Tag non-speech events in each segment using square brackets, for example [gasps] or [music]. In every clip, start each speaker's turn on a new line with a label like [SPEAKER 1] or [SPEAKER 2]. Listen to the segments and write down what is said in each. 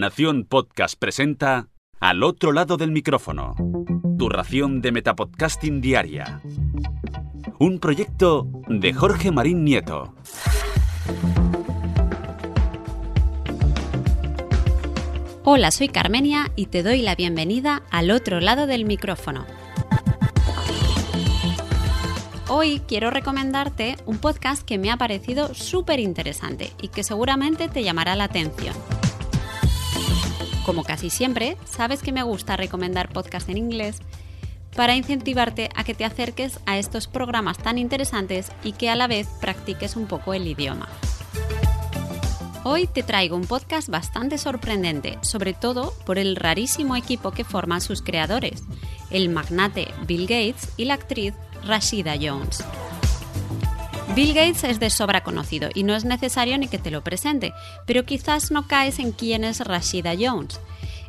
[SPEAKER 1] Nación Podcast presenta Al otro lado del micrófono. Tu ración de Metapodcasting Diaria. Un proyecto de Jorge Marín Nieto.
[SPEAKER 2] Hola, soy Carmenia y te doy la bienvenida al otro lado del micrófono. Hoy quiero recomendarte un podcast que me ha parecido súper interesante y que seguramente te llamará la atención. Como casi siempre, sabes que me gusta recomendar podcasts en inglés para incentivarte a que te acerques a estos programas tan interesantes y que a la vez practiques un poco el idioma. Hoy te traigo un podcast bastante sorprendente, sobre todo por el rarísimo equipo que forman sus creadores, el magnate Bill Gates y la actriz Rashida Jones. Bill Gates es de sobra conocido y no es necesario ni que te lo presente, pero quizás no caes en quién es Rashida Jones.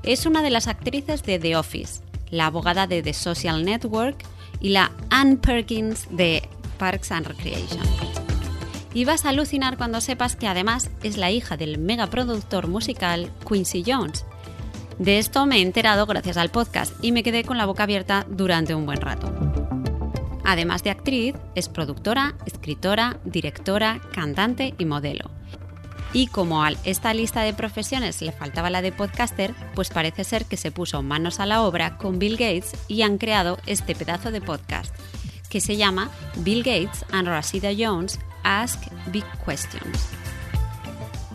[SPEAKER 2] Es una de las actrices de The Office, la abogada de The Social Network y la Ann Perkins de Parks and Recreation. Y vas a alucinar cuando sepas que además es la hija del megaproductor musical Quincy Jones. De esto me he enterado gracias al podcast y me quedé con la boca abierta durante un buen rato. Además de actriz, es productora, escritora, directora, cantante y modelo. Y como a esta lista de profesiones le faltaba la de podcaster, pues parece ser que se puso manos a la obra con Bill Gates y han creado este pedazo de podcast, que se llama Bill Gates and Rashida Jones Ask Big Questions.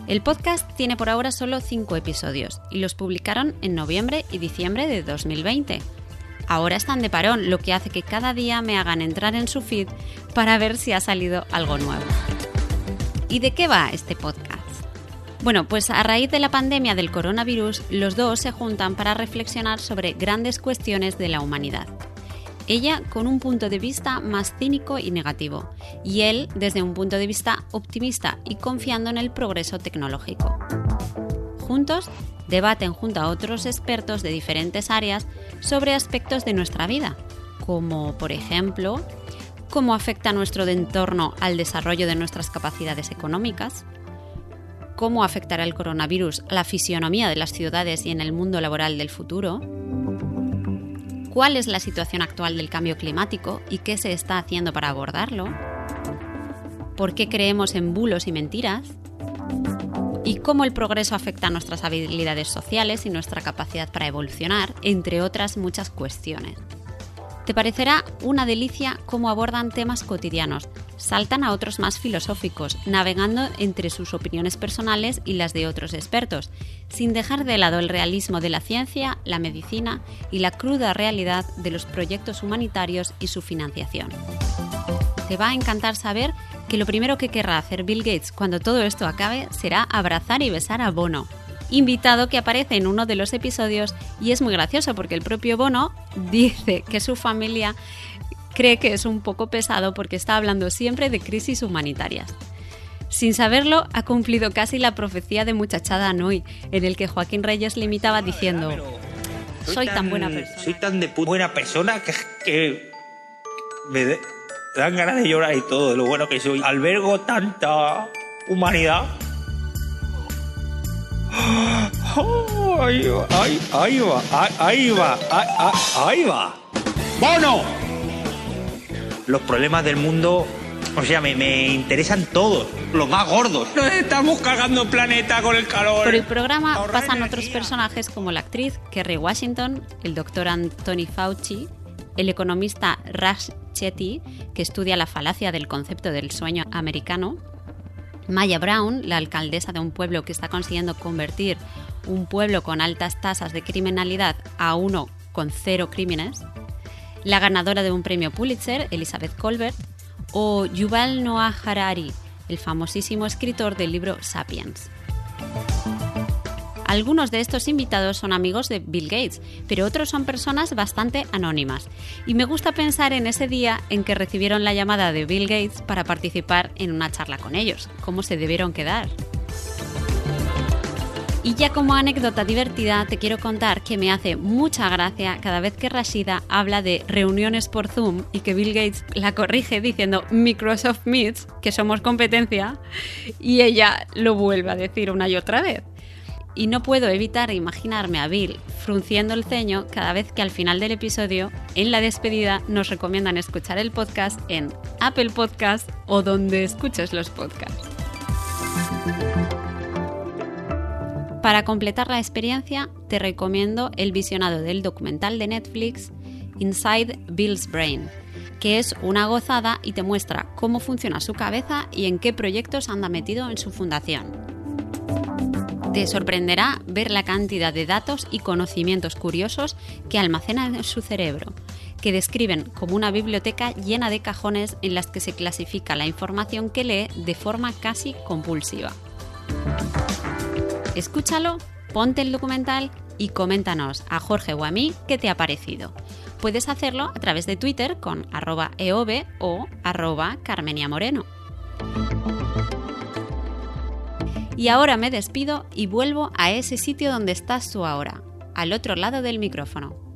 [SPEAKER 2] El podcast tiene por ahora solo 5 episodios y los publicaron en noviembre y diciembre de 2020 ahora están de parón, lo que hace que cada día me hagan entrar en su feed para ver si ha salido algo nuevo. ¿Y de qué va este podcast? Bueno, pues a raíz de la pandemia del coronavirus, los dos se juntan para reflexionar sobre grandes cuestiones de la humanidad. Ella con un punto de vista más cínico y negativo, y él desde un punto de vista optimista y confiando en el progreso tecnológico. Juntos debaten junto a otros expertos de diferentes áreas sobre aspectos de nuestra vida, como por ejemplo cómo afecta nuestro entorno al desarrollo de nuestras capacidades económicas, cómo afectará el coronavirus a la fisionomía de las ciudades y en el mundo laboral del futuro, cuál es la situación actual del cambio climático y qué se está haciendo para abordarlo, por qué creemos en bulos y mentiras, y cómo el progreso afecta a nuestras habilidades sociales y nuestra capacidad para evolucionar, entre otras muchas cuestiones. Te parecerá una delicia cómo abordan temas cotidianos, saltan a otros más filosóficos, navegando entre sus opiniones personales y las de otros expertos, sin dejar de lado el realismo de la ciencia, la medicina y la cruda realidad de los proyectos humanitarios y su financiación. Te va a encantar saber que lo primero que querrá hacer Bill Gates cuando todo esto acabe será abrazar y besar a Bono, invitado que aparece en uno de los episodios y es muy gracioso porque el propio Bono dice que su familia cree que es un poco pesado porque está hablando siempre de crisis humanitarias. Sin saberlo, ha cumplido casi la profecía de Muchachada Nui, en el que Joaquín Reyes le imitaba diciendo: Soy tan, buena persona.
[SPEAKER 3] Soy tan de buena persona que, que me, dan ganas de llorar y todo, de lo bueno que soy. Albergo tanta humanidad. [gasps] Ahí va, ahí, ahí va, ahí va, ahí va. ¡Bono! Los problemas del mundo, o sea, me, me interesan todos, los más gordos. Nos estamos cagando el planeta con el calor.
[SPEAKER 2] Por el programa pasan otros personajes como la actriz Kerry Washington, el doctor Anthony Fauci, el economista Rash Que estudia la falacia del concepto del sueño americano, Maya Brown, la alcaldesa de un pueblo que está consiguiendo convertir un pueblo con altas tasas de criminalidad a uno con cero crímenes, la ganadora de un premio Pulitzer, Elizabeth Colbert, o Yuval Noah Harari, el famosísimo escritor del libro Sapiens. Algunos de estos invitados son amigos de Bill Gates, pero otros son personas bastante anónimas. Y me gusta pensar en ese día en que recibieron la llamada de Bill Gates para participar en una charla con ellos, cómo se debieron quedar. Y ya como anécdota divertida te quiero contar que me hace mucha gracia cada vez que Rashida habla de reuniones por Zoom y que Bill Gates la corrige diciendo Microsoft Meets, que somos competencia, y ella lo vuelve a decir una y otra vez. Y no puedo evitar imaginarme a Bill frunciendo el ceño cada vez que al final del episodio, en la despedida, nos recomiendan escuchar el podcast en Apple Podcast o donde escuches los podcasts. Para completar la experiencia, te recomiendo el visionado del documental de Netflix Inside Bill's Brain, que es una gozada y te muestra cómo funciona su cabeza y en qué proyectos anda metido en su fundación. Te sorprenderá ver la cantidad de datos y conocimientos curiosos que almacena en su cerebro, que describen como una biblioteca llena de cajones en las que se clasifica la información que lee de forma casi compulsiva. Escúchalo, ponte el documental y coméntanos a Jorge o a mí qué te ha parecido. Puedes hacerlo a través de Twitter con arroba o arroba carmenia moreno. Y ahora me despido y vuelvo a ese sitio donde estás tú ahora, al otro lado del micrófono.